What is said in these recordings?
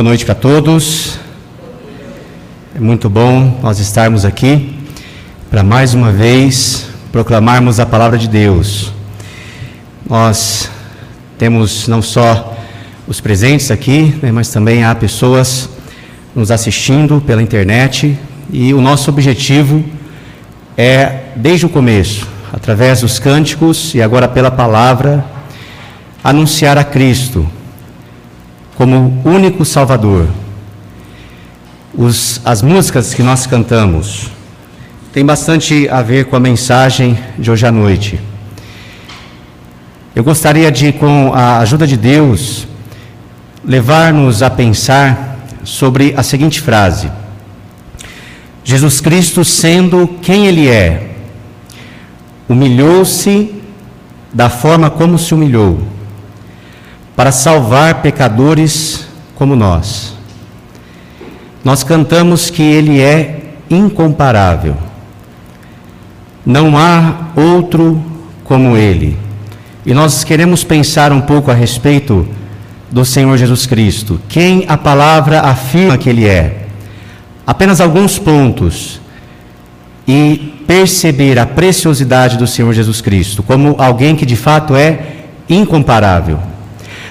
Boa noite para todos. É muito bom nós estarmos aqui para mais uma vez proclamarmos a palavra de Deus. Nós temos não só os presentes aqui, né, mas também há pessoas nos assistindo pela internet e o nosso objetivo é, desde o começo, através dos cânticos e agora pela palavra, anunciar a Cristo como único Salvador. Os, as músicas que nós cantamos têm bastante a ver com a mensagem de hoje à noite. Eu gostaria de, com a ajuda de Deus, levar-nos a pensar sobre a seguinte frase: Jesus Cristo, sendo quem Ele é, humilhou-se da forma como se humilhou para salvar pecadores como nós. Nós cantamos que Ele é incomparável. Não há outro como Ele. E nós queremos pensar um pouco a respeito do Senhor Jesus Cristo. Quem a palavra afirma que Ele é. Apenas alguns pontos. E perceber a preciosidade do Senhor Jesus Cristo como alguém que de fato é incomparável.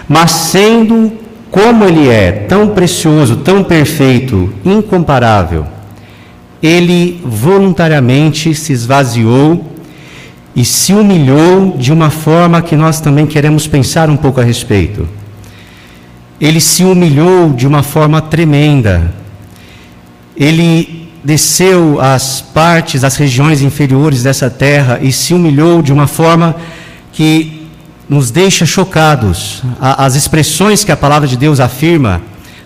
Mas sendo como Ele é, tão precioso, tão perfeito, incomparável, Ele voluntariamente se esvaziou e se humilhou de uma forma que nós também queremos pensar um pouco a respeito. Ele se humilhou de uma forma tremenda. Ele desceu às partes, às regiões inferiores dessa terra e se humilhou de uma forma que nos deixa chocados. As expressões que a palavra de Deus afirma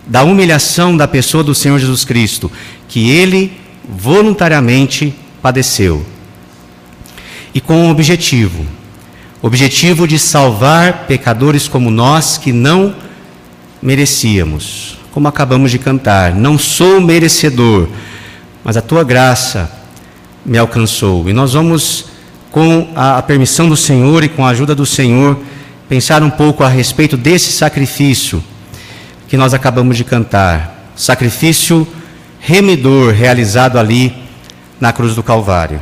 da humilhação da pessoa do Senhor Jesus Cristo, que ele voluntariamente padeceu. E com um objetivo: objetivo de salvar pecadores como nós que não merecíamos. Como acabamos de cantar, não sou merecedor, mas a tua graça me alcançou. E nós vamos com a, permissão do Senhor e com a ajuda do Senhor, pensar um pouco a respeito desse sacrifício que nós acabamos de cantar. Sacrifício remidor realizado ali na cruz do Calvário.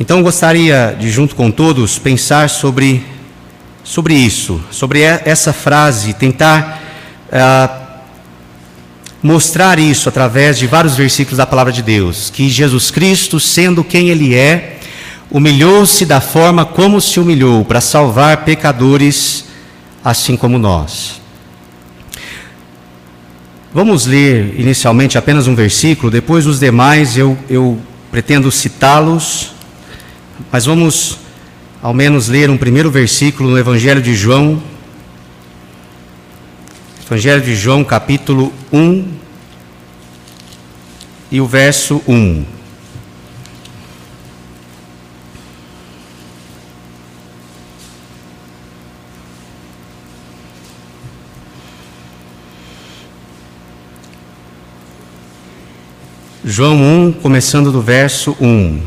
Então gostaria de, junto com todos, pensar sobre, sobre isso, sobre essa frase, tentar uh, mostrar isso através de vários versículos da palavra de Deus, que Jesus Cristo, sendo quem Ele é, humilhou-se da forma como se humilhou para salvar pecadores assim como nós. Vamos ler inicialmente apenas um versículo, depois os demais eu, eu pretendo citá-los, mas vamos ao menos ler um primeiro versículo no Evangelho de João, Evangelho de João, capítulo 1, e o verso 1. João 1, começando do verso 1.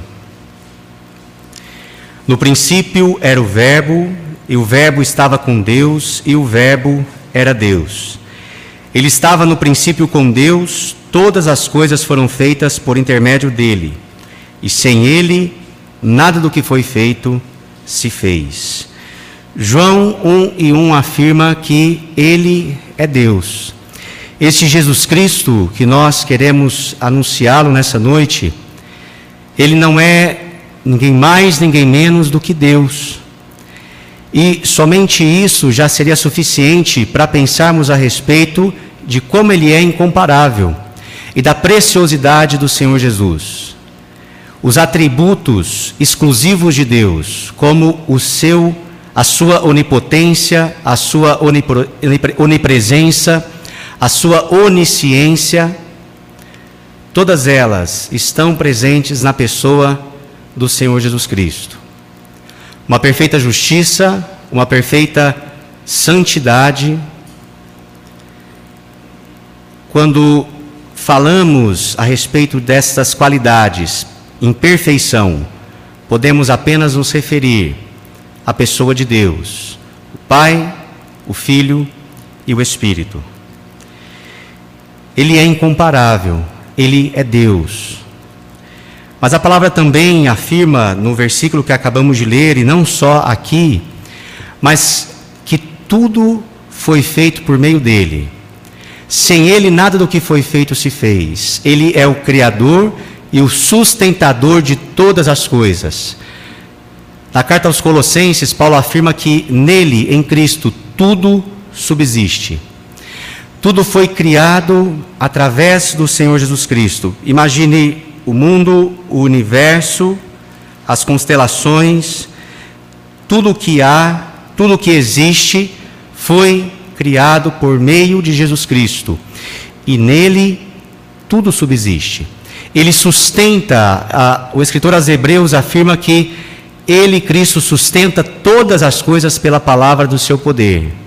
No princípio era o Verbo, e o Verbo estava com Deus, e o Verbo era Deus. Ele estava no princípio com Deus, todas as coisas foram feitas por intermédio dele, e sem ele, nada do que foi feito se fez. João 1 e 1 afirma que ele é Deus. Este Jesus Cristo que nós queremos anunciá-lo nessa noite, ele não é ninguém mais, ninguém menos do que Deus. E somente isso já seria suficiente para pensarmos a respeito de como ele é incomparável e da preciosidade do Senhor Jesus. Os atributos exclusivos de Deus, como o seu a sua onipotência, a sua onipresença, a sua onisciência, todas elas estão presentes na pessoa do Senhor Jesus Cristo. Uma perfeita justiça, uma perfeita santidade. Quando falamos a respeito destas qualidades, imperfeição, podemos apenas nos referir à pessoa de Deus, o Pai, o Filho e o Espírito. Ele é incomparável, ele é Deus. Mas a palavra também afirma no versículo que acabamos de ler, e não só aqui, mas que tudo foi feito por meio dele. Sem ele, nada do que foi feito se fez. Ele é o Criador e o sustentador de todas as coisas. Na carta aos Colossenses, Paulo afirma que nele, em Cristo, tudo subsiste. Tudo foi criado através do Senhor Jesus Cristo. Imagine o mundo, o universo, as constelações, tudo o que há, tudo o que existe foi criado por meio de Jesus Cristo. E nele tudo subsiste. Ele sustenta, a, o escritor aos Hebreus afirma que ele, Cristo, sustenta todas as coisas pela palavra do seu poder.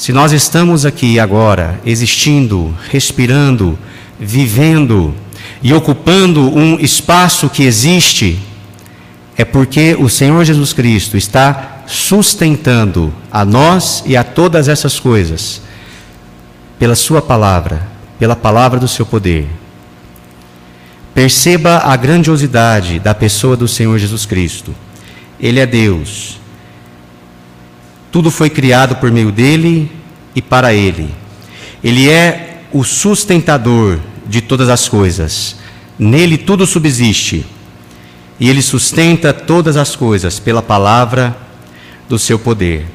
Se nós estamos aqui agora, existindo, respirando, vivendo e ocupando um espaço que existe, é porque o Senhor Jesus Cristo está sustentando a nós e a todas essas coisas pela Sua palavra, pela palavra do seu poder. Perceba a grandiosidade da pessoa do Senhor Jesus Cristo. Ele é Deus. Tudo foi criado por meio dele e para ele. Ele é o sustentador de todas as coisas. Nele tudo subsiste. E ele sustenta todas as coisas pela palavra do seu poder.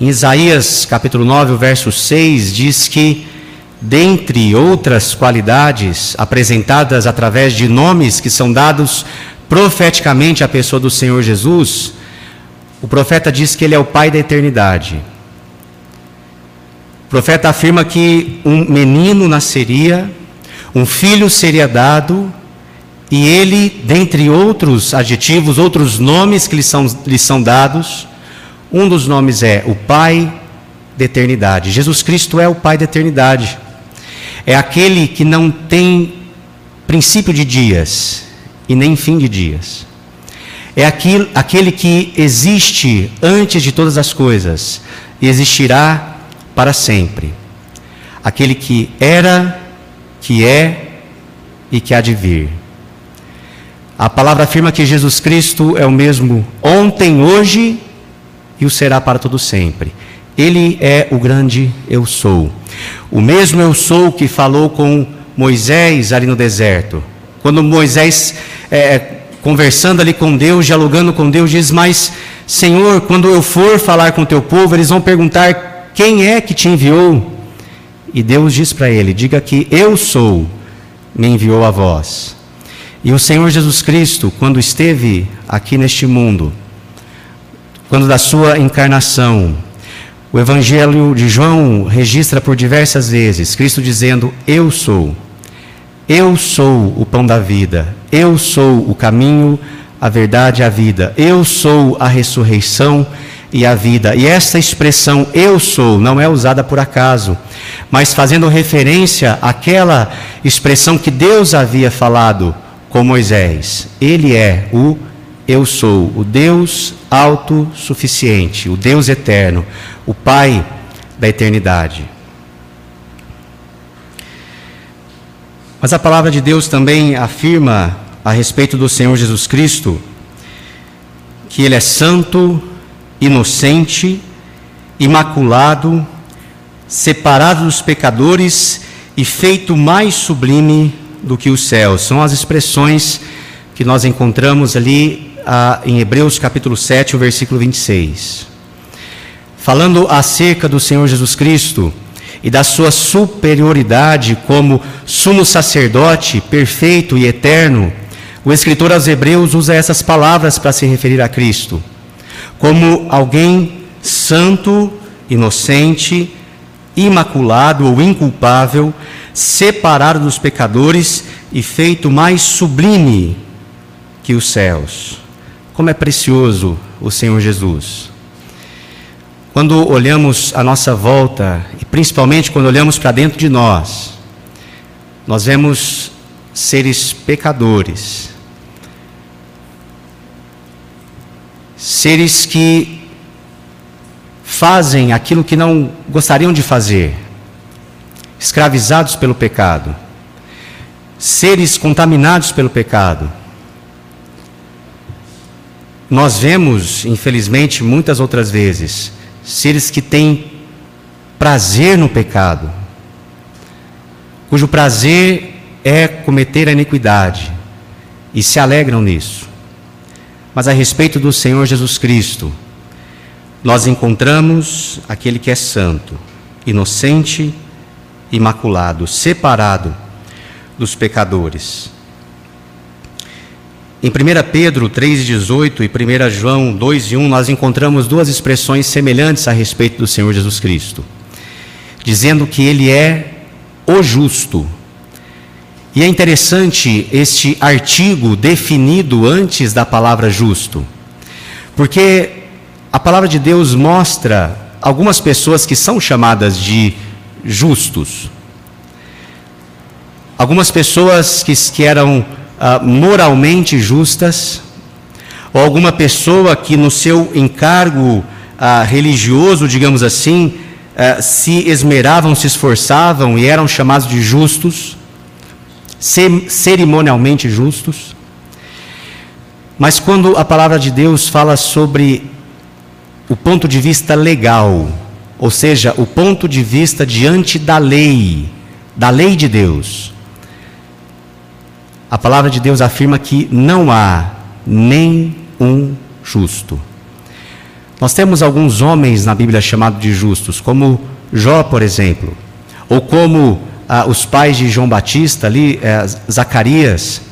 Em Isaías capítulo 9, verso 6, diz que dentre outras qualidades apresentadas através de nomes que são dados profeticamente à pessoa do Senhor Jesus, o profeta diz que ele é o Pai da eternidade. O profeta afirma que um menino nasceria, um filho seria dado, e ele, dentre outros adjetivos, outros nomes que lhe são, lhe são dados, um dos nomes é o Pai da eternidade. Jesus Cristo é o Pai da eternidade é aquele que não tem princípio de dias e nem fim de dias. É aquele, aquele que existe antes de todas as coisas e existirá para sempre. Aquele que era, que é e que há de vir. A palavra afirma que Jesus Cristo é o mesmo ontem, hoje e o será para todo sempre. Ele é o grande eu sou. O mesmo eu sou que falou com Moisés ali no deserto. Quando Moisés, é, conversando ali com Deus, dialogando com Deus, diz: Mas, Senhor, quando eu for falar com o teu povo, eles vão perguntar: Quem é que te enviou? E Deus diz para ele: Diga que eu sou, me enviou a vós. E o Senhor Jesus Cristo, quando esteve aqui neste mundo, quando da sua encarnação, o Evangelho de João registra por diversas vezes Cristo dizendo: Eu sou, eu sou o pão da vida, eu sou o caminho, a verdade e a vida, eu sou a ressurreição e a vida. E esta expressão eu sou não é usada por acaso, mas fazendo referência àquela expressão que Deus havia falado com Moisés. Ele é o eu sou, o Deus autossuficiente, o Deus eterno, o Pai da eternidade. Mas a palavra de Deus também afirma a respeito do Senhor Jesus Cristo que Ele é santo, inocente, imaculado, separado dos pecadores e feito mais sublime do que os céus. São as expressões que nós encontramos ali ah, em Hebreus capítulo 7, o versículo 26 falando acerca do Senhor Jesus Cristo e da sua superioridade como sumo sacerdote perfeito e eterno, o escritor aos Hebreus usa essas palavras para se referir a Cristo, como alguém santo, inocente, imaculado ou inculpável, separado dos pecadores e feito mais sublime que os céus. Como é precioso o Senhor Jesus. Quando olhamos à nossa volta, e principalmente quando olhamos para dentro de nós, nós vemos seres pecadores, seres que fazem aquilo que não gostariam de fazer, escravizados pelo pecado, seres contaminados pelo pecado. Nós vemos, infelizmente, muitas outras vezes, seres que têm prazer no pecado, cujo prazer é cometer a iniquidade e se alegram nisso. Mas a respeito do Senhor Jesus Cristo, nós encontramos aquele que é santo, inocente, imaculado, separado dos pecadores. Em 1 Pedro 3,18 e 1 João 2,1, nós encontramos duas expressões semelhantes a respeito do Senhor Jesus Cristo, dizendo que Ele é o justo. E é interessante este artigo definido antes da palavra justo, porque a palavra de Deus mostra algumas pessoas que são chamadas de justos. Algumas pessoas que, que eram ah, moralmente justas, ou alguma pessoa que no seu encargo ah, religioso, digamos assim, ah, se esmeravam, se esforçavam e eram chamados de justos, cerimonialmente justos. Mas quando a palavra de Deus fala sobre o ponto de vista legal, ou seja, o ponto de vista diante da lei, da lei de Deus. A palavra de Deus afirma que não há nem um justo. Nós temos alguns homens na Bíblia chamados de justos, como Jó, por exemplo, ou como ah, os pais de João Batista, ali, eh, Zacarias,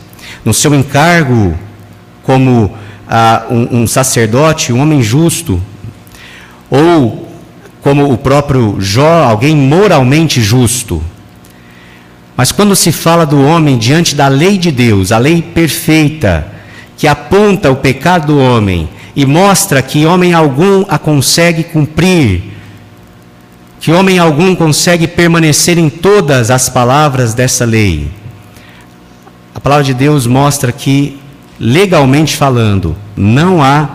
no seu encargo como ah, um, um sacerdote, um homem justo, ou como o próprio Jó, alguém moralmente justo. Mas quando se fala do homem diante da lei de Deus, a lei perfeita, que aponta o pecado do homem e mostra que homem algum a consegue cumprir, que homem algum consegue permanecer em todas as palavras dessa lei. A palavra de Deus mostra que, legalmente falando, não há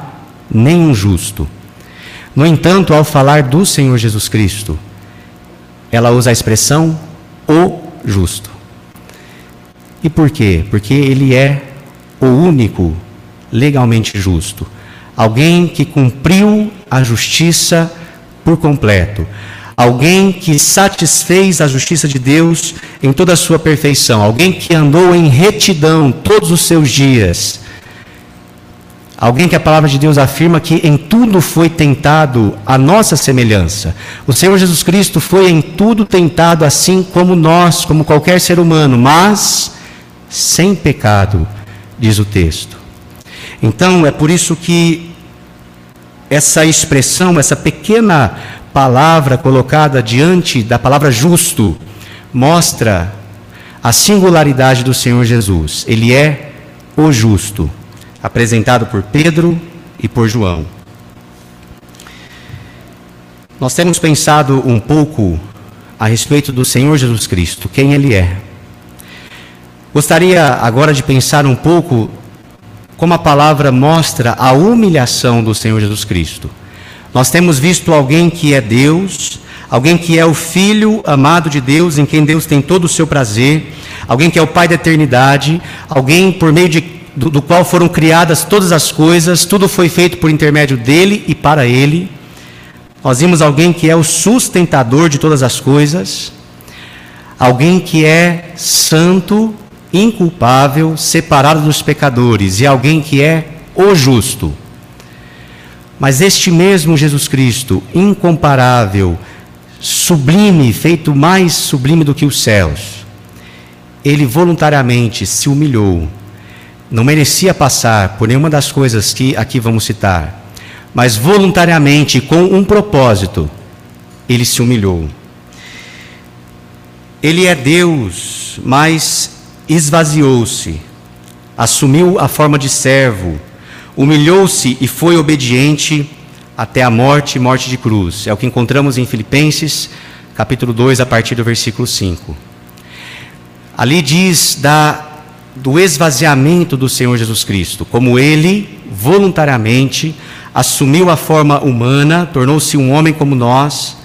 nenhum justo. No entanto, ao falar do Senhor Jesus Cristo, ela usa a expressão o justo. E por quê? Porque ele é o único legalmente justo. Alguém que cumpriu a justiça por completo. Alguém que satisfez a justiça de Deus em toda a sua perfeição. Alguém que andou em retidão todos os seus dias Alguém que a palavra de Deus afirma que em tudo foi tentado a nossa semelhança. O Senhor Jesus Cristo foi em tudo tentado assim como nós, como qualquer ser humano, mas sem pecado, diz o texto. Então é por isso que essa expressão, essa pequena palavra colocada diante da palavra justo, mostra a singularidade do Senhor Jesus. Ele é o justo apresentado por Pedro e por João. Nós temos pensado um pouco a respeito do Senhor Jesus Cristo, quem Ele é. Gostaria agora de pensar um pouco como a palavra mostra a humilhação do Senhor Jesus Cristo. Nós temos visto alguém que é Deus, alguém que é o Filho amado de Deus, em quem Deus tem todo o seu prazer, alguém que é o Pai da eternidade, alguém por meio de do, do qual foram criadas todas as coisas, tudo foi feito por intermédio dele e para ele. Nós vimos alguém que é o sustentador de todas as coisas, alguém que é santo, inculpável, separado dos pecadores, e alguém que é o justo. Mas este mesmo Jesus Cristo, incomparável, sublime, feito mais sublime do que os céus, ele voluntariamente se humilhou não merecia passar por nenhuma das coisas que aqui vamos citar, mas voluntariamente, com um propósito, ele se humilhou. Ele é Deus, mas esvaziou-se, assumiu a forma de servo, humilhou-se e foi obediente até a morte morte de cruz. É o que encontramos em Filipenses, capítulo 2, a partir do versículo 5. Ali diz da do esvaziamento do Senhor Jesus Cristo, como ele voluntariamente assumiu a forma humana, tornou-se um homem como nós,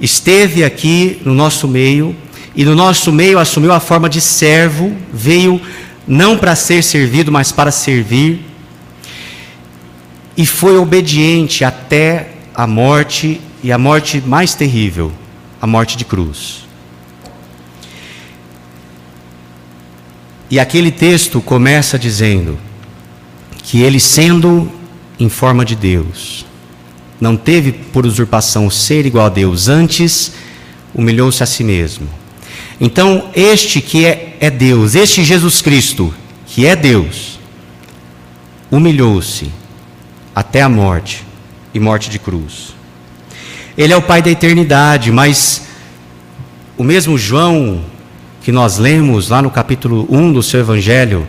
esteve aqui no nosso meio e no nosso meio assumiu a forma de servo, veio não para ser servido, mas para servir, e foi obediente até a morte e a morte mais terrível, a morte de cruz. E aquele texto começa dizendo que ele, sendo em forma de Deus, não teve por usurpação ser igual a Deus, antes humilhou-se a si mesmo. Então, este que é, é Deus, este Jesus Cristo, que é Deus, humilhou-se até a morte e morte de cruz. Ele é o Pai da eternidade, mas o mesmo João que nós lemos lá no capítulo 1 do seu Evangelho,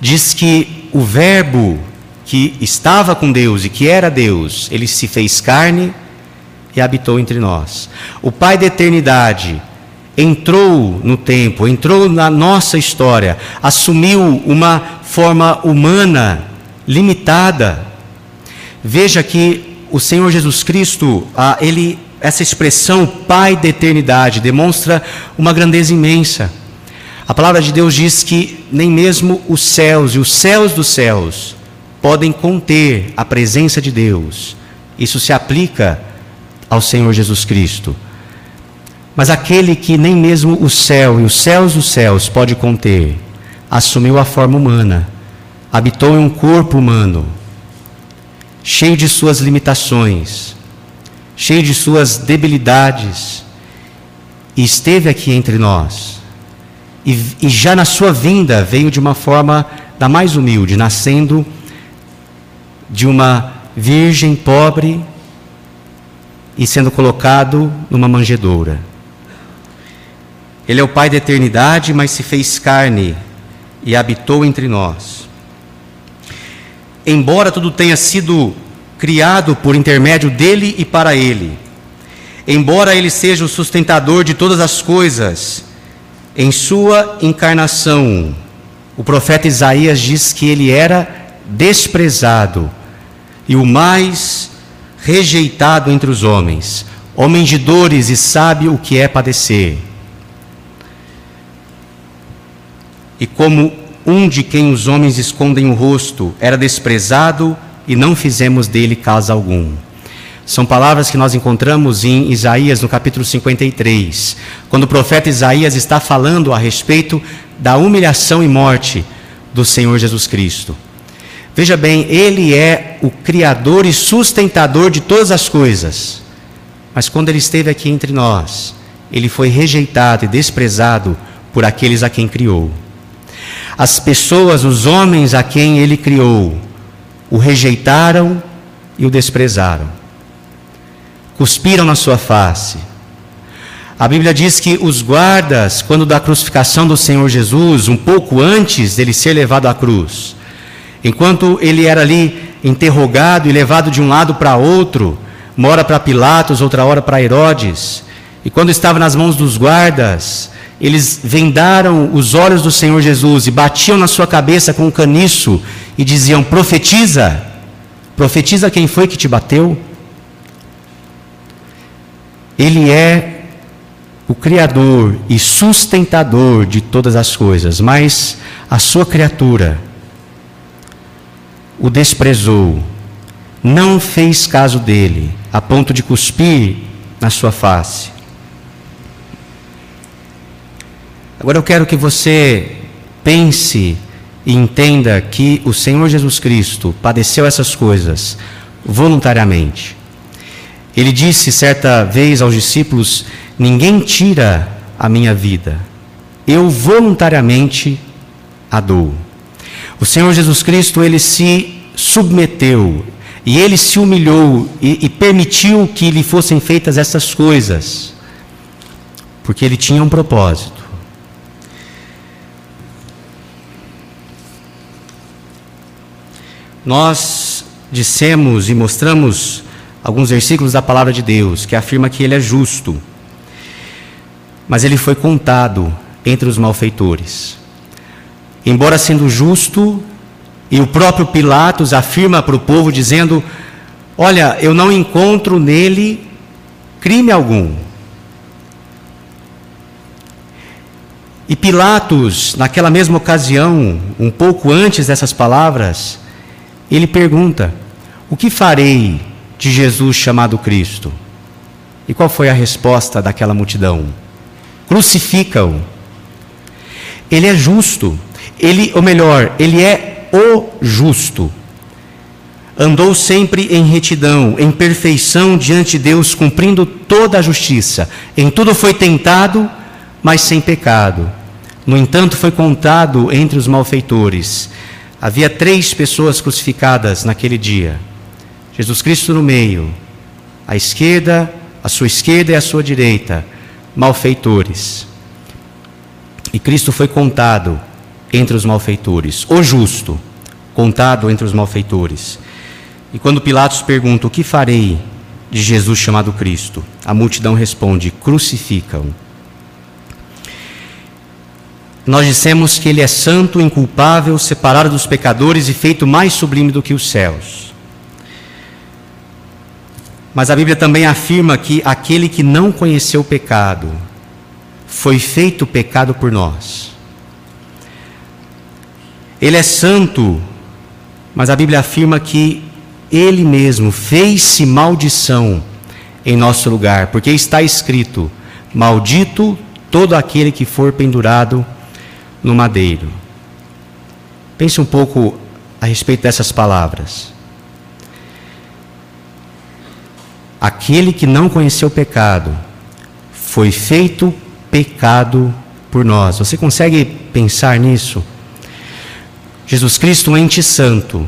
diz que o Verbo que estava com Deus e que era Deus, ele se fez carne e habitou entre nós. O Pai da eternidade entrou no tempo, entrou na nossa história, assumiu uma forma humana limitada. Veja que o Senhor Jesus Cristo, ah, ele essa expressão Pai da eternidade demonstra uma grandeza imensa. A palavra de Deus diz que nem mesmo os céus e os céus dos céus podem conter a presença de Deus. Isso se aplica ao Senhor Jesus Cristo. Mas aquele que nem mesmo o céu e os céus dos céus pode conter, assumiu a forma humana, habitou em um corpo humano, cheio de suas limitações, cheio de suas debilidades, e esteve aqui entre nós. E, e já na sua vinda veio de uma forma da mais humilde, nascendo de uma virgem pobre e sendo colocado numa manjedoura. Ele é o Pai da eternidade, mas se fez carne e habitou entre nós. Embora tudo tenha sido criado por intermédio dele e para ele. Embora ele seja o sustentador de todas as coisas, em sua encarnação, o profeta Isaías diz que ele era desprezado e o mais rejeitado entre os homens, homem de dores e sabe o que é padecer. E como um de quem os homens escondem o rosto, era desprezado e não fizemos dele caso algum. São palavras que nós encontramos em Isaías, no capítulo 53, quando o profeta Isaías está falando a respeito da humilhação e morte do Senhor Jesus Cristo. Veja bem, ele é o criador e sustentador de todas as coisas. Mas quando ele esteve aqui entre nós, ele foi rejeitado e desprezado por aqueles a quem criou. As pessoas, os homens a quem ele criou, o rejeitaram e o desprezaram. Cuspiram na sua face. A Bíblia diz que os guardas, quando da crucificação do Senhor Jesus, um pouco antes dele ser levado à cruz, enquanto ele era ali interrogado e levado de um lado para outro, uma hora para Pilatos, outra hora para Herodes, e quando estava nas mãos dos guardas, eles vendaram os olhos do Senhor Jesus e batiam na sua cabeça com um caniço e diziam: Profetiza, profetiza quem foi que te bateu. Ele é o Criador e sustentador de todas as coisas, mas a sua criatura o desprezou, não fez caso dele, a ponto de cuspir na sua face. Agora eu quero que você pense e entenda que o Senhor Jesus Cristo padeceu essas coisas voluntariamente. Ele disse certa vez aos discípulos: Ninguém tira a minha vida, eu voluntariamente a dou. O Senhor Jesus Cristo, ele se submeteu e ele se humilhou e, e permitiu que lhe fossem feitas essas coisas, porque ele tinha um propósito. Nós dissemos e mostramos alguns versículos da palavra de Deus que afirma que ele é justo, mas ele foi contado entre os malfeitores. Embora sendo justo, e o próprio Pilatos afirma para o povo dizendo: Olha, eu não encontro nele crime algum. E Pilatos, naquela mesma ocasião, um pouco antes dessas palavras, ele pergunta: O que farei de Jesus chamado Cristo? E qual foi a resposta daquela multidão? Crucifica-o. Ele é justo. Ele, ou melhor, ele é o justo. Andou sempre em retidão, em perfeição diante de Deus, cumprindo toda a justiça. Em tudo foi tentado, mas sem pecado. No entanto, foi contado entre os malfeitores. Havia três pessoas crucificadas naquele dia: Jesus Cristo no meio, à esquerda, a sua esquerda e a sua direita, malfeitores. E Cristo foi contado entre os malfeitores, o justo, contado entre os malfeitores. E quando Pilatos pergunta: O que farei de Jesus chamado Cristo? A multidão responde: Crucificam. Nós dissemos que ele é santo, inculpável, separado dos pecadores e feito mais sublime do que os céus. Mas a Bíblia também afirma que aquele que não conheceu o pecado foi feito pecado por nós. Ele é santo, mas a Bíblia afirma que ele mesmo fez-se maldição em nosso lugar, porque está escrito: Maldito todo aquele que for pendurado no madeiro. Pense um pouco a respeito dessas palavras. Aquele que não conheceu o pecado foi feito pecado por nós. Você consegue pensar nisso? Jesus Cristo, um ente santo,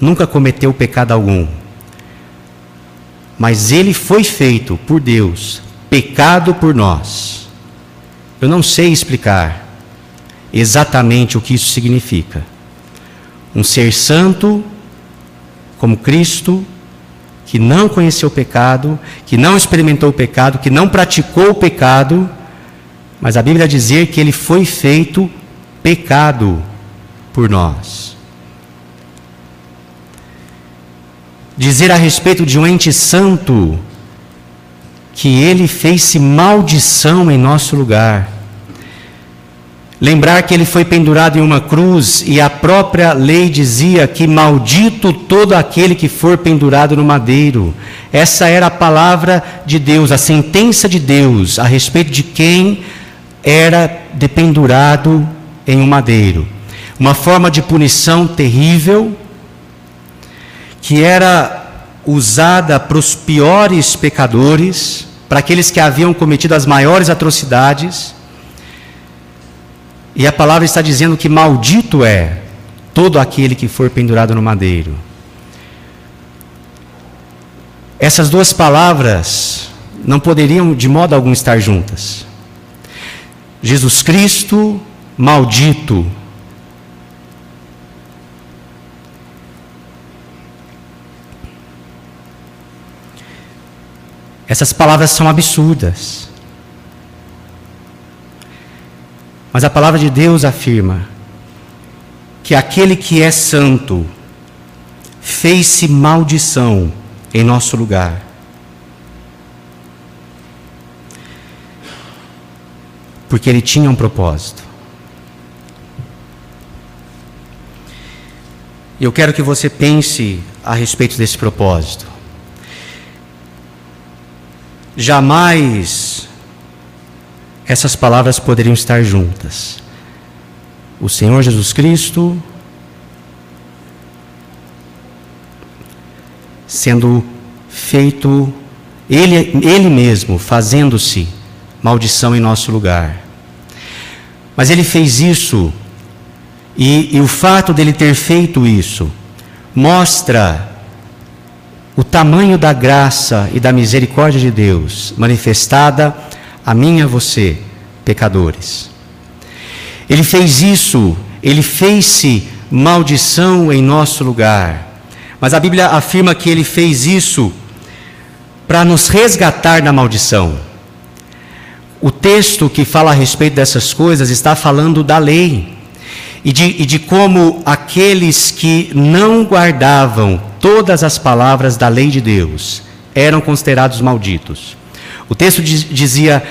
nunca cometeu pecado algum. Mas ele foi feito por Deus pecado por nós. Eu não sei explicar exatamente o que isso significa. Um ser santo, como Cristo, que não conheceu o pecado, que não experimentou o pecado, que não praticou o pecado, mas a Bíblia dizer que ele foi feito pecado por nós. Dizer a respeito de um ente santo que ele fez-se maldição em nosso lugar Lembrar que ele foi pendurado em uma cruz e a própria lei dizia que maldito todo aquele que for pendurado no madeiro. Essa era a palavra de Deus, a sentença de Deus a respeito de quem era dependurado em um madeiro. Uma forma de punição terrível que era usada para os piores pecadores, para aqueles que haviam cometido as maiores atrocidades e a palavra está dizendo que maldito é todo aquele que for pendurado no madeiro. Essas duas palavras não poderiam de modo algum estar juntas. Jesus Cristo, maldito. Essas palavras são absurdas. Mas a palavra de Deus afirma que aquele que é santo fez-se maldição em nosso lugar. Porque ele tinha um propósito. Eu quero que você pense a respeito desse propósito. Jamais essas palavras poderiam estar juntas. O Senhor Jesus Cristo sendo feito, ele, ele mesmo fazendo-se maldição em nosso lugar. Mas ele fez isso, e, e o fato dele ter feito isso mostra o tamanho da graça e da misericórdia de Deus manifestada a mim e a você, pecadores. Ele fez isso, ele fez-se maldição em nosso lugar. Mas a Bíblia afirma que ele fez isso para nos resgatar da maldição. O texto que fala a respeito dessas coisas está falando da lei e de, e de como aqueles que não guardavam todas as palavras da lei de Deus eram considerados malditos. O texto dizia: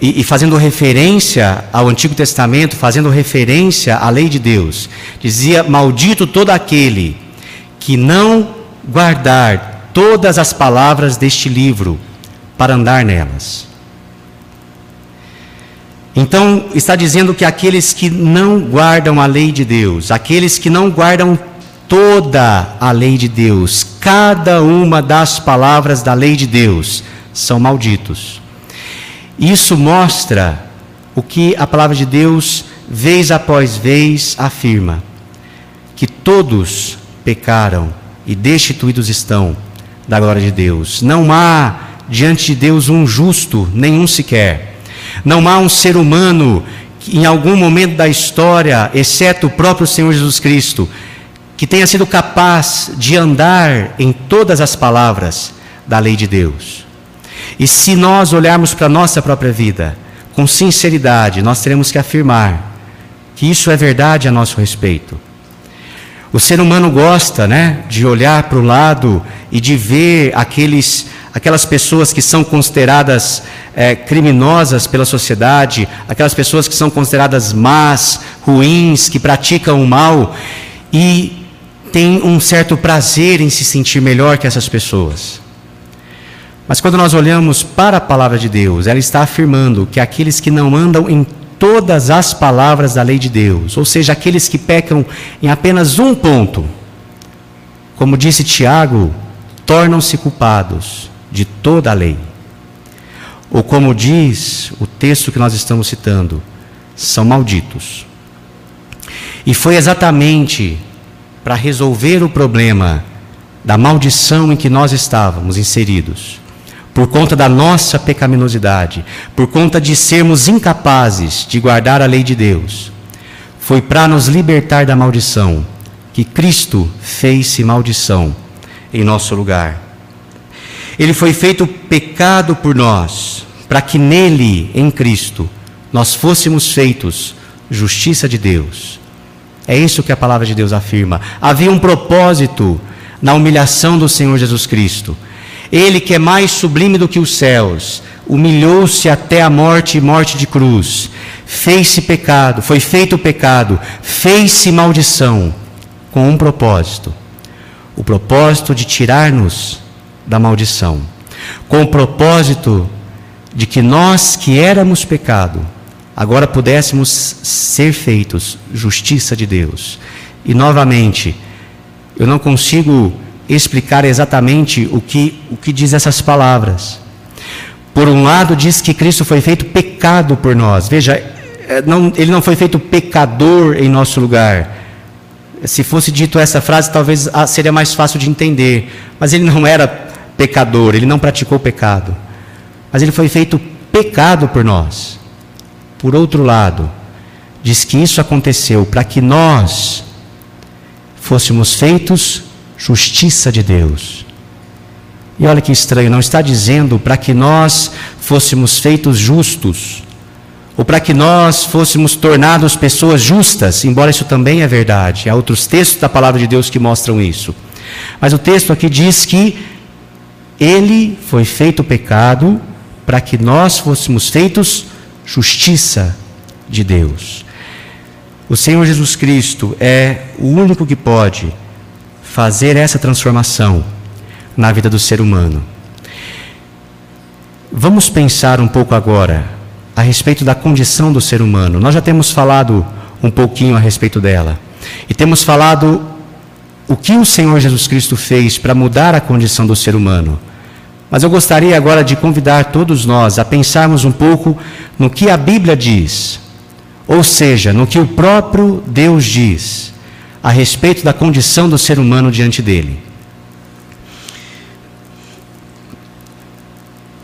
e, e, fazendo referência ao Antigo Testamento, fazendo referência à lei de Deus, dizia: Maldito todo aquele que não guardar todas as palavras deste livro para andar nelas. Então, está dizendo que aqueles que não guardam a lei de Deus, aqueles que não guardam toda a lei de Deus, cada uma das palavras da lei de Deus, são malditos. Isso mostra o que a palavra de Deus, vez após vez, afirma: que todos pecaram e destituídos estão da glória de Deus. Não há diante de Deus um justo, nenhum sequer. Não há um ser humano que, em algum momento da história, exceto o próprio Senhor Jesus Cristo, que tenha sido capaz de andar em todas as palavras da lei de Deus. E se nós olharmos para a nossa própria vida com sinceridade, nós teremos que afirmar que isso é verdade a nosso respeito. O ser humano gosta, né, de olhar para o lado e de ver aqueles, aquelas pessoas que são consideradas é, criminosas pela sociedade, aquelas pessoas que são consideradas más, ruins, que praticam o mal e tem um certo prazer em se sentir melhor que essas pessoas. Mas quando nós olhamos para a palavra de Deus, ela está afirmando que aqueles que não andam em todas as palavras da lei de Deus, ou seja, aqueles que pecam em apenas um ponto, como disse Tiago, tornam-se culpados de toda a lei. Ou como diz o texto que nós estamos citando, são malditos. E foi exatamente para resolver o problema da maldição em que nós estávamos inseridos por conta da nossa pecaminosidade, por conta de sermos incapazes de guardar a lei de Deus, foi para nos libertar da maldição que Cristo fez-se maldição em nosso lugar. Ele foi feito pecado por nós, para que nele, em Cristo, nós fôssemos feitos justiça de Deus. É isso que a palavra de Deus afirma. Havia um propósito na humilhação do Senhor Jesus Cristo ele que é mais sublime do que os céus, humilhou-se até a morte e morte de cruz, fez-se pecado, foi feito pecado, fez-se maldição, com um propósito: o propósito de tirar-nos da maldição, com o propósito de que nós que éramos pecado, agora pudéssemos ser feitos justiça de Deus. E novamente, eu não consigo explicar exatamente o que, o que diz essas palavras. Por um lado, diz que Cristo foi feito pecado por nós. Veja, é, não, ele não foi feito pecador em nosso lugar. Se fosse dito essa frase, talvez ah, seria mais fácil de entender. Mas ele não era pecador, ele não praticou pecado. Mas ele foi feito pecado por nós. Por outro lado, diz que isso aconteceu para que nós fôssemos feitos justiça de Deus. E olha que estranho, não está dizendo para que nós fôssemos feitos justos, ou para que nós fôssemos tornados pessoas justas, embora isso também é verdade. Há outros textos da palavra de Deus que mostram isso. Mas o texto aqui diz que ele foi feito pecado para que nós fôssemos feitos justiça de Deus. O Senhor Jesus Cristo é o único que pode fazer essa transformação na vida do ser humano. Vamos pensar um pouco agora a respeito da condição do ser humano. Nós já temos falado um pouquinho a respeito dela. E temos falado o que o Senhor Jesus Cristo fez para mudar a condição do ser humano. Mas eu gostaria agora de convidar todos nós a pensarmos um pouco no que a Bíblia diz, ou seja, no que o próprio Deus diz a respeito da condição do ser humano diante dele.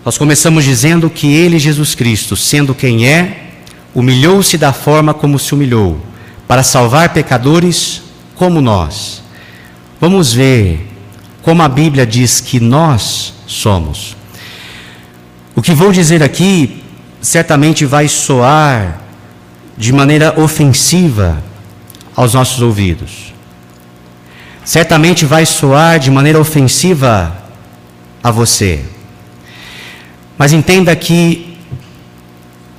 Nós começamos dizendo que ele, Jesus Cristo, sendo quem é, humilhou-se da forma como se humilhou, para salvar pecadores como nós. Vamos ver como a Bíblia diz que nós somos. O que vou dizer aqui certamente vai soar de maneira ofensiva aos nossos ouvidos. Certamente vai soar de maneira ofensiva a você. Mas entenda que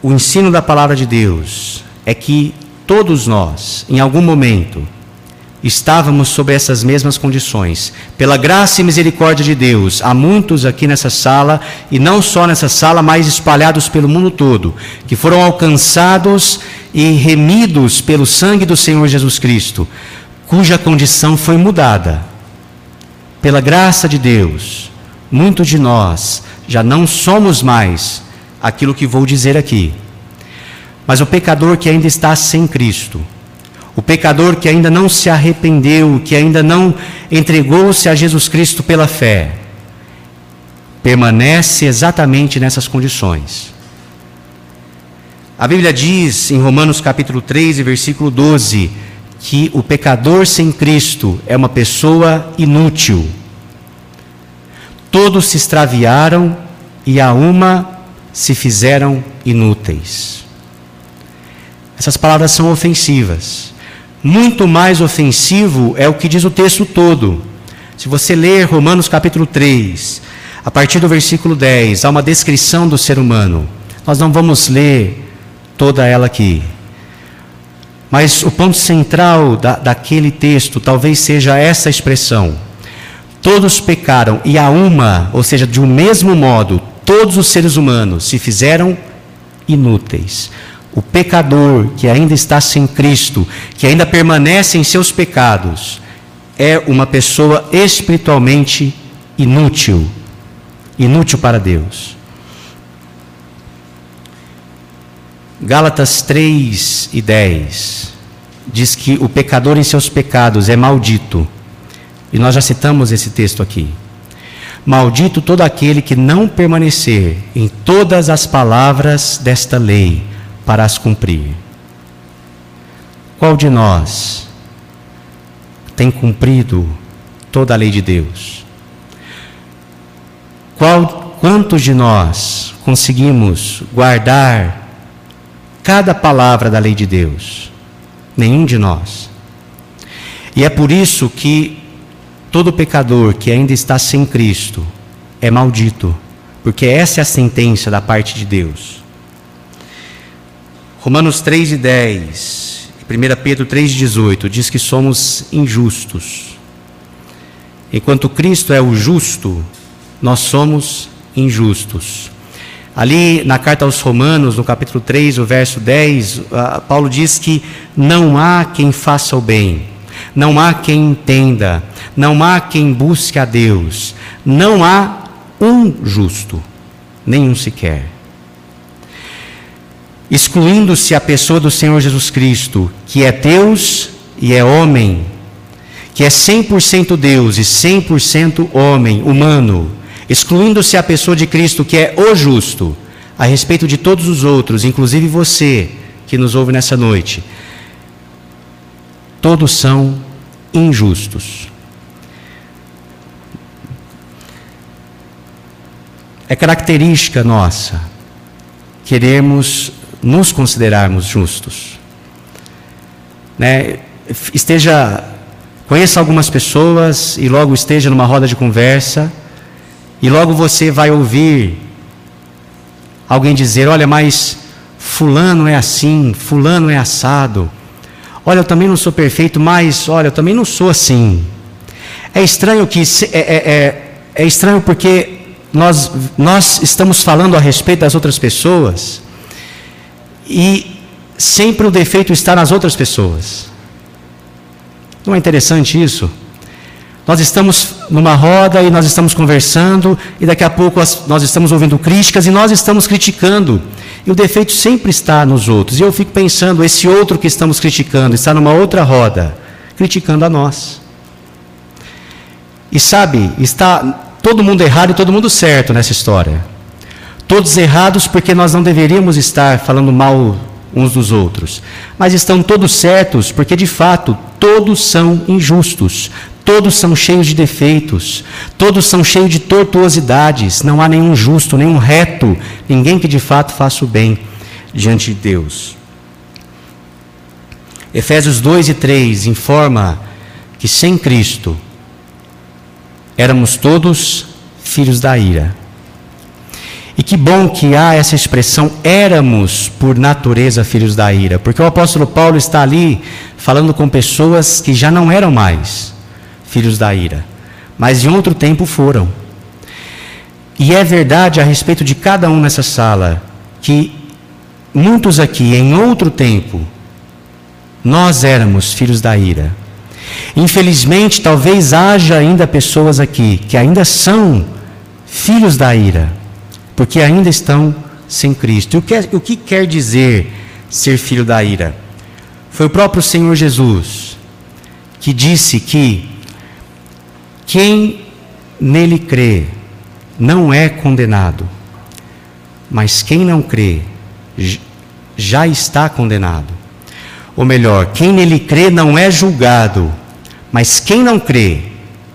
o ensino da palavra de Deus é que todos nós, em algum momento, estávamos sob essas mesmas condições. Pela graça e misericórdia de Deus, há muitos aqui nessa sala, e não só nessa sala, mas espalhados pelo mundo todo, que foram alcançados e remidos pelo sangue do Senhor Jesus Cristo, cuja condição foi mudada. Pela graça de Deus, muitos de nós já não somos mais aquilo que vou dizer aqui. Mas o pecador que ainda está sem Cristo, o pecador que ainda não se arrependeu, que ainda não entregou-se a Jesus Cristo pela fé, permanece exatamente nessas condições. A Bíblia diz em Romanos capítulo 3 e versículo 12 que o pecador sem Cristo é uma pessoa inútil. Todos se extraviaram e a uma se fizeram inúteis. Essas palavras são ofensivas. Muito mais ofensivo é o que diz o texto todo. Se você ler Romanos capítulo 3, a partir do versículo 10, há uma descrição do ser humano. Nós não vamos ler toda ela aqui. Mas o ponto central da, daquele texto talvez seja essa expressão: todos pecaram e a uma, ou seja, de um mesmo modo, todos os seres humanos se fizeram inúteis. O pecador que ainda está sem Cristo, que ainda permanece em seus pecados, é uma pessoa espiritualmente inútil, inútil para Deus. Gálatas 3 e 10 diz que o pecador em seus pecados é maldito. E nós já citamos esse texto aqui. Maldito todo aquele que não permanecer em todas as palavras desta lei para as cumprir. Qual de nós tem cumprido toda a lei de Deus? Qual, quantos de nós conseguimos guardar cada palavra da lei de Deus? Nenhum de nós. E é por isso que todo pecador que ainda está sem Cristo é maldito, porque essa é a sentença da parte de Deus. Romanos 3 e 10, 1 Pedro 3 e 18 diz que somos injustos. Enquanto Cristo é o justo, nós somos injustos. Ali na carta aos Romanos, no capítulo 3, o verso 10, Paulo diz que não há quem faça o bem, não há quem entenda, não há quem busque a Deus, não há um justo, nenhum sequer excluindo-se a pessoa do Senhor Jesus Cristo, que é Deus e é homem, que é 100% Deus e 100% homem, humano, excluindo-se a pessoa de Cristo, que é o justo, a respeito de todos os outros, inclusive você que nos ouve nessa noite, todos são injustos. É característica nossa queremos nos considerarmos justos. Né? Esteja, conheça algumas pessoas e logo esteja numa roda de conversa e logo você vai ouvir alguém dizer: Olha, mas Fulano é assim, Fulano é assado. Olha, eu também não sou perfeito, mas olha, eu também não sou assim. É estranho que é, é, é, é estranho porque nós, nós estamos falando a respeito das outras pessoas e sempre o defeito está nas outras pessoas. Não é interessante isso? Nós estamos numa roda e nós estamos conversando, e daqui a pouco nós estamos ouvindo críticas e nós estamos criticando. E o defeito sempre está nos outros. E eu fico pensando, esse outro que estamos criticando está numa outra roda, criticando a nós. E sabe, está todo mundo errado e todo mundo certo nessa história. Todos errados porque nós não deveríamos estar falando mal uns dos outros. Mas estão todos certos porque, de fato, todos são injustos, todos são cheios de defeitos, todos são cheios de tortuosidades. Não há nenhum justo, nenhum reto, ninguém que de fato faça o bem diante de Deus. Efésios 2 e 3 informa que sem Cristo éramos todos filhos da ira. E que bom que há essa expressão éramos por natureza filhos da ira, porque o apóstolo Paulo está ali falando com pessoas que já não eram mais filhos da ira, mas em outro tempo foram. E é verdade a respeito de cada um nessa sala que muitos aqui em outro tempo nós éramos filhos da ira. Infelizmente, talvez haja ainda pessoas aqui que ainda são filhos da ira porque ainda estão sem Cristo. O que, o que quer dizer ser filho da ira? Foi o próprio Senhor Jesus que disse que quem nele crê não é condenado, mas quem não crê já está condenado. Ou melhor, quem nele crê não é julgado, mas quem não crê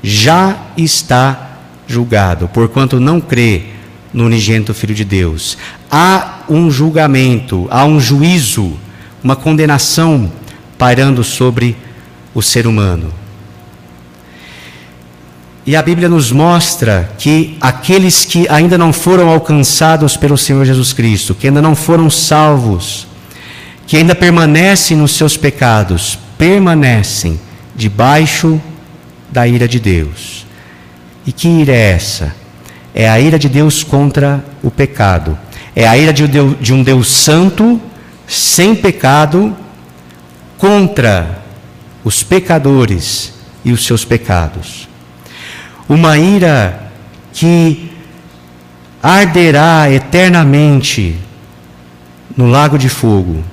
já está julgado, porquanto não crê no unigênito Filho de Deus. Há um julgamento, há um juízo, uma condenação pairando sobre o ser humano. E a Bíblia nos mostra que aqueles que ainda não foram alcançados pelo Senhor Jesus Cristo, que ainda não foram salvos, que ainda permanecem nos seus pecados, permanecem debaixo da ira de Deus. E que ira é essa? É a ira de Deus contra o pecado. É a ira de Deus, de um Deus santo, sem pecado, contra os pecadores e os seus pecados. Uma ira que arderá eternamente no lago de fogo.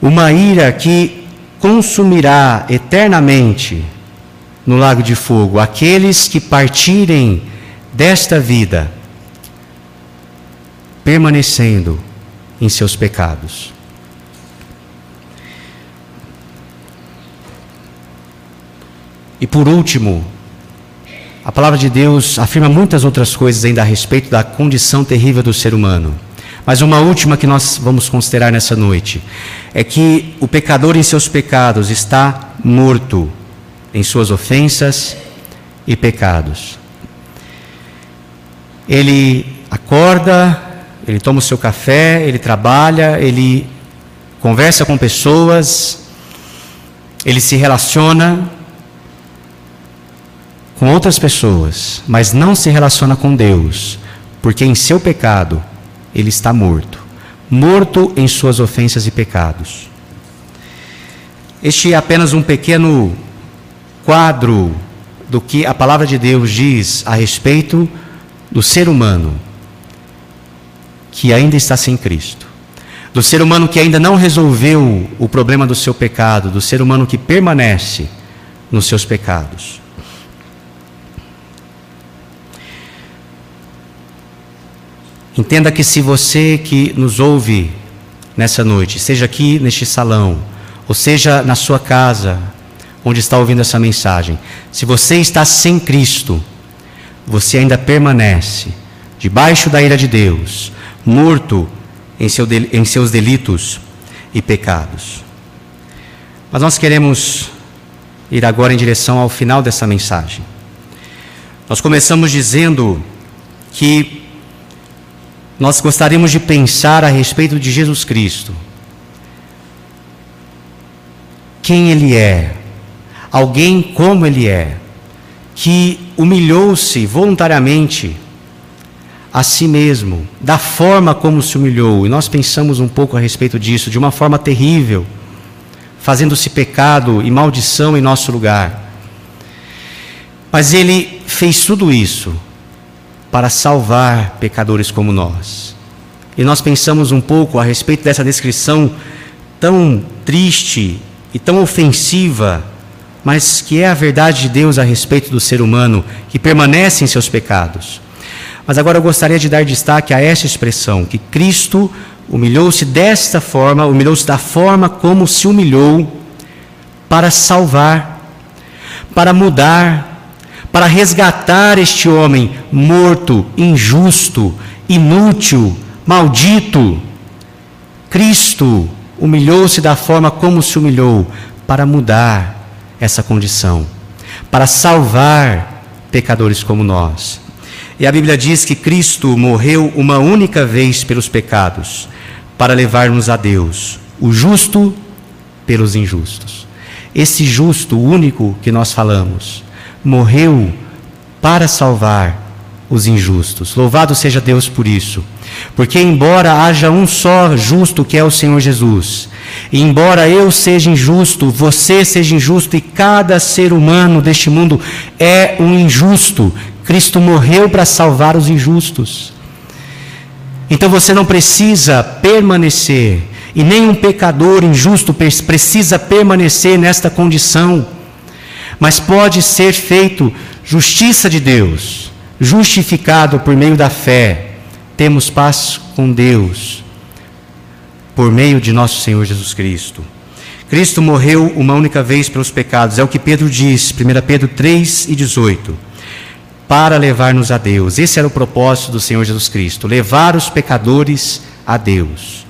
Uma ira que consumirá eternamente no lago de fogo aqueles que partirem desta vida permanecendo em seus pecados. E por último, a palavra de Deus afirma muitas outras coisas ainda a respeito da condição terrível do ser humano. Mas uma última que nós vamos considerar nessa noite é que o pecador em seus pecados está morto em suas ofensas e pecados. Ele acorda, ele toma o seu café, ele trabalha, ele conversa com pessoas, ele se relaciona com outras pessoas, mas não se relaciona com Deus, porque em seu pecado ele está morto morto em suas ofensas e pecados. Este é apenas um pequeno quadro do que a palavra de Deus diz a respeito do ser humano que ainda está sem Cristo, do ser humano que ainda não resolveu o problema do seu pecado, do ser humano que permanece nos seus pecados. Entenda que se você que nos ouve nessa noite, seja aqui neste salão, ou seja na sua casa, onde está ouvindo essa mensagem. Se você está sem Cristo, você ainda permanece debaixo da ira de Deus, morto em, seu, em seus delitos e pecados. Mas nós queremos ir agora em direção ao final dessa mensagem. Nós começamos dizendo que nós gostaríamos de pensar a respeito de Jesus Cristo. Quem Ele é, alguém como ele é, que humilhou-se voluntariamente a si mesmo, da forma como se humilhou, e nós pensamos um pouco a respeito disso, de uma forma terrível, fazendo-se pecado e maldição em nosso lugar. Mas ele fez tudo isso para salvar pecadores como nós. E nós pensamos um pouco a respeito dessa descrição tão triste e tão ofensiva mas que é a verdade de Deus a respeito do ser humano que permanece em seus pecados. Mas agora eu gostaria de dar destaque a esta expressão, que Cristo humilhou-se desta forma, humilhou-se da forma como se humilhou para salvar, para mudar, para resgatar este homem morto, injusto, inútil, maldito. Cristo humilhou-se da forma como se humilhou para mudar, essa condição, para salvar pecadores como nós. E a Bíblia diz que Cristo morreu uma única vez pelos pecados, para levar-nos a Deus, o justo pelos injustos. Esse justo, único que nós falamos, morreu para salvar os injustos. Louvado seja Deus por isso. Porque, embora haja um só justo, que é o Senhor Jesus, e embora eu seja injusto, você seja injusto e cada ser humano deste mundo é um injusto, Cristo morreu para salvar os injustos. Então você não precisa permanecer, e nem um pecador injusto precisa permanecer nesta condição, mas pode ser feito justiça de Deus, justificado por meio da fé, temos paz com Deus por meio de nosso Senhor Jesus Cristo. Cristo morreu uma única vez pelos pecados, é o que Pedro diz, 1 Pedro 3 e 18, para levar-nos a Deus. Esse era o propósito do Senhor Jesus Cristo, levar os pecadores a Deus,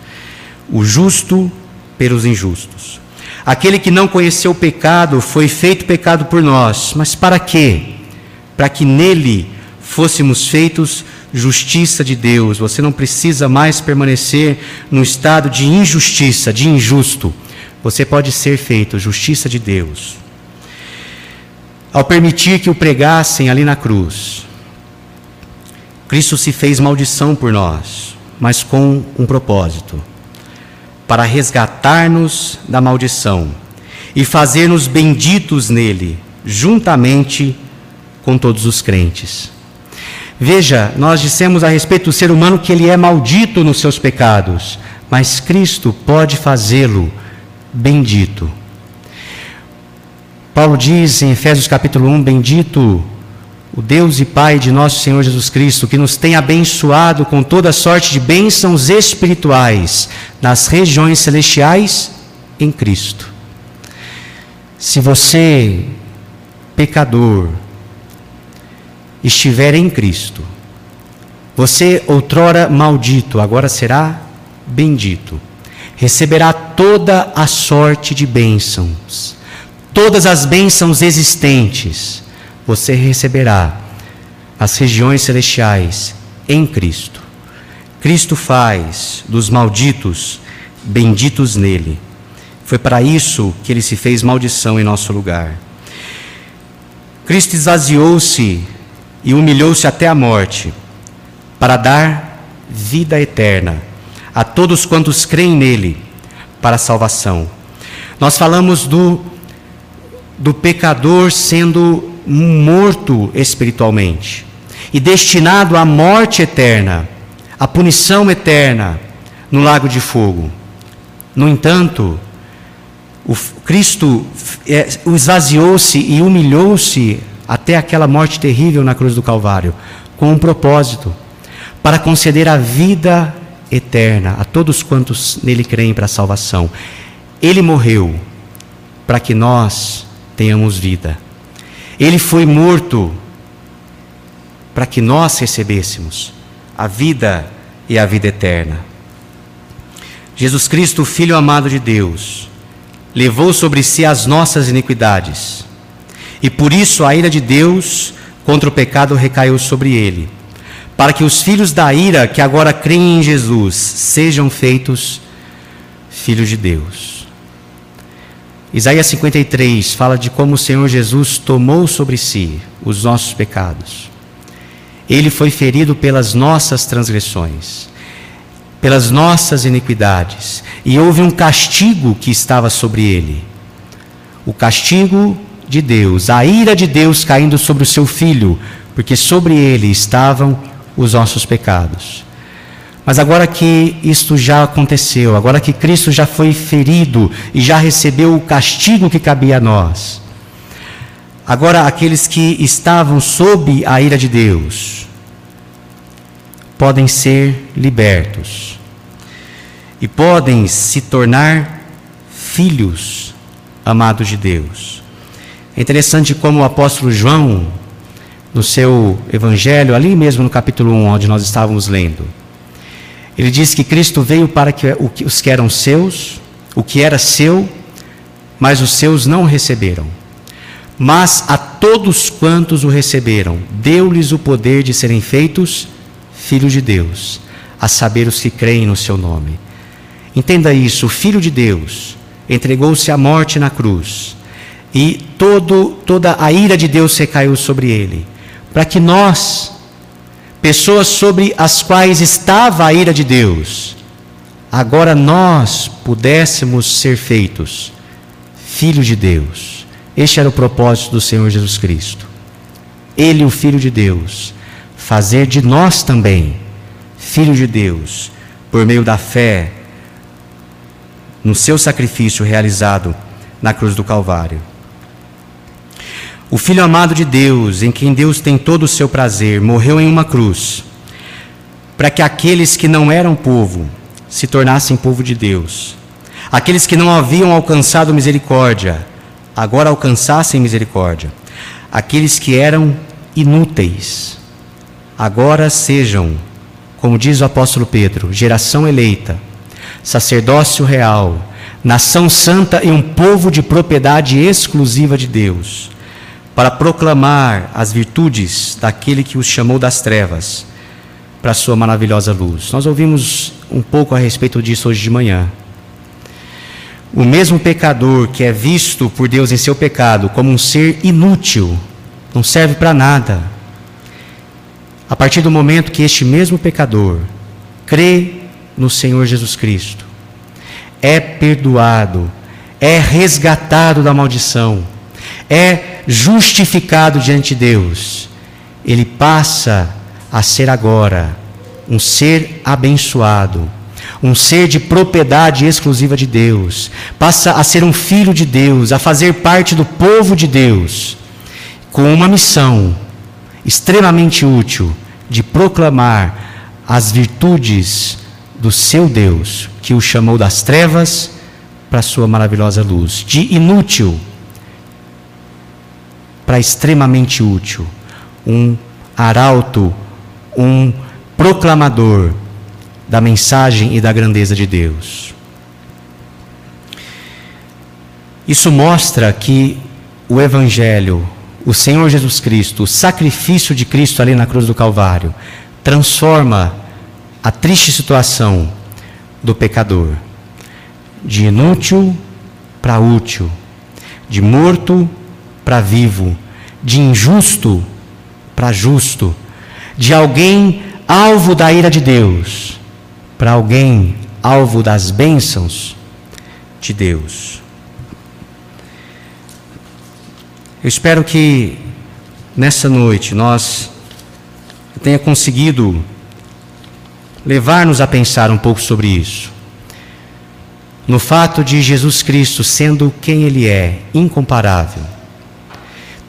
o justo pelos injustos. Aquele que não conheceu o pecado foi feito pecado por nós, mas para quê? Para que nele fôssemos feitos justiça de Deus. Você não precisa mais permanecer no estado de injustiça, de injusto. Você pode ser feito justiça de Deus. Ao permitir que o pregassem ali na cruz, Cristo se fez maldição por nós, mas com um propósito: para resgatar-nos da maldição e fazer-nos benditos nele, juntamente com todos os crentes. Veja, nós dissemos a respeito do ser humano que ele é maldito nos seus pecados, mas Cristo pode fazê-lo bendito. Paulo diz em Efésios capítulo 1: Bendito o Deus e Pai de nosso Senhor Jesus Cristo, que nos tem abençoado com toda sorte de bênçãos espirituais nas regiões celestiais em Cristo. Se você, pecador, estiver em Cristo. Você, outrora maldito, agora será bendito. Receberá toda a sorte de bênçãos, todas as bênçãos existentes. Você receberá as regiões celestiais em Cristo. Cristo faz dos malditos benditos nele. Foi para isso que ele se fez maldição em nosso lugar. Cristo esvaziou-se e humilhou-se até a morte, para dar vida eterna a todos quantos creem nele, para a salvação. Nós falamos do, do pecador sendo morto espiritualmente e destinado à morte eterna, à punição eterna no lago de fogo. No entanto, o Cristo é, esvaziou-se e humilhou-se até aquela morte terrível na cruz do Calvário, com um propósito: para conceder a vida eterna a todos quantos nele creem para a salvação. Ele morreu para que nós tenhamos vida. Ele foi morto para que nós recebêssemos a vida e a vida eterna. Jesus Cristo, Filho amado de Deus, levou sobre si as nossas iniquidades e por isso a ira de Deus contra o pecado recaiu sobre ele, para que os filhos da ira que agora creem em Jesus sejam feitos filhos de Deus. Isaías 53 fala de como o Senhor Jesus tomou sobre si os nossos pecados. Ele foi ferido pelas nossas transgressões, pelas nossas iniquidades, e houve um castigo que estava sobre ele. O castigo de Deus, a ira de Deus caindo sobre o seu filho, porque sobre ele estavam os nossos pecados. Mas agora que isto já aconteceu, agora que Cristo já foi ferido e já recebeu o castigo que cabia a nós, agora aqueles que estavam sob a ira de Deus podem ser libertos e podem se tornar filhos amados de Deus. É interessante como o apóstolo João, no seu evangelho, ali mesmo no capítulo 1, onde nós estávamos lendo, ele diz que Cristo veio para que os que eram seus, o que era seu, mas os seus não receberam. Mas a todos quantos o receberam, deu-lhes o poder de serem feitos filhos de Deus, a saber os que creem no seu nome. Entenda isso: o Filho de Deus entregou-se à morte na cruz e todo, toda a ira de Deus recaiu sobre ele, para que nós, pessoas sobre as quais estava a ira de Deus, agora nós pudéssemos ser feitos filhos de Deus. Este era o propósito do Senhor Jesus Cristo. Ele, o Filho de Deus, fazer de nós também filhos de Deus, por meio da fé no seu sacrifício realizado na cruz do Calvário. O Filho amado de Deus, em quem Deus tem todo o seu prazer, morreu em uma cruz, para que aqueles que não eram povo se tornassem povo de Deus. Aqueles que não haviam alcançado misericórdia, agora alcançassem misericórdia. Aqueles que eram inúteis, agora sejam, como diz o apóstolo Pedro, geração eleita, sacerdócio real, nação santa e um povo de propriedade exclusiva de Deus, para proclamar as virtudes daquele que os chamou das trevas para a sua maravilhosa luz. Nós ouvimos um pouco a respeito disso hoje de manhã. O mesmo pecador que é visto por Deus em seu pecado como um ser inútil, não serve para nada. A partir do momento que este mesmo pecador crê no Senhor Jesus Cristo, é perdoado, é resgatado da maldição, é justificado diante de Deus, ele passa a ser agora um ser abençoado, um ser de propriedade exclusiva de Deus, passa a ser um filho de Deus, a fazer parte do povo de Deus, com uma missão extremamente útil de proclamar as virtudes do seu Deus, que o chamou das trevas para a sua maravilhosa luz, de inútil para extremamente útil, um arauto, um proclamador da mensagem e da grandeza de Deus. Isso mostra que o Evangelho, o Senhor Jesus Cristo, o sacrifício de Cristo ali na cruz do Calvário, transforma a triste situação do pecador. De inútil para útil, de morto para vivo, de injusto para justo, de alguém alvo da ira de Deus para alguém alvo das bênçãos de Deus. Eu espero que nessa noite nós tenha conseguido levar-nos a pensar um pouco sobre isso. No fato de Jesus Cristo, sendo quem Ele é, incomparável,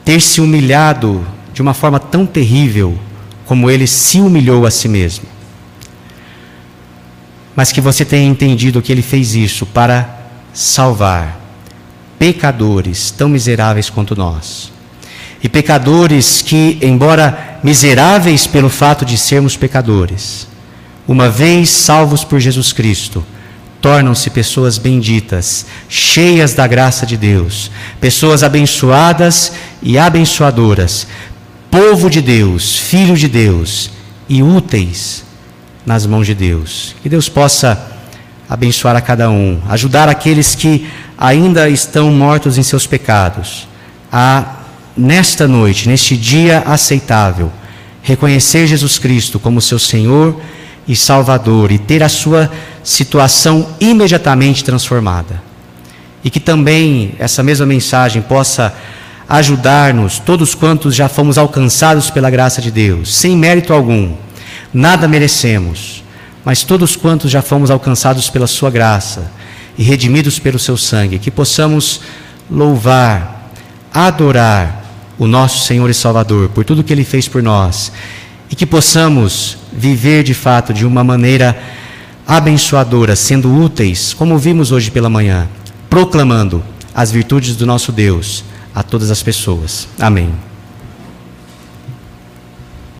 ter se humilhado de uma forma tão terrível como Ele se humilhou a si mesmo. Mas que você tenha entendido que Ele fez isso para salvar pecadores tão miseráveis quanto nós. E pecadores que, embora miseráveis pelo fato de sermos pecadores, uma vez salvos por Jesus Cristo, tornam-se pessoas benditas, cheias da graça de Deus, pessoas abençoadas e abençoadoras, povo de Deus, filho de Deus e úteis nas mãos de Deus. Que Deus possa abençoar a cada um, ajudar aqueles que ainda estão mortos em seus pecados, a nesta noite, neste dia aceitável, reconhecer Jesus Cristo como seu Senhor e Salvador e ter a sua situação imediatamente transformada. E que também essa mesma mensagem possa ajudar-nos, todos quantos já fomos alcançados pela graça de Deus, sem mérito algum, nada merecemos, mas todos quantos já fomos alcançados pela Sua graça e redimidos pelo Seu sangue, que possamos louvar, adorar o nosso Senhor e Salvador por tudo que Ele fez por nós e que possamos viver de fato de uma maneira abençoadora, sendo úteis, como vimos hoje pela manhã, proclamando as virtudes do nosso Deus a todas as pessoas. Amém.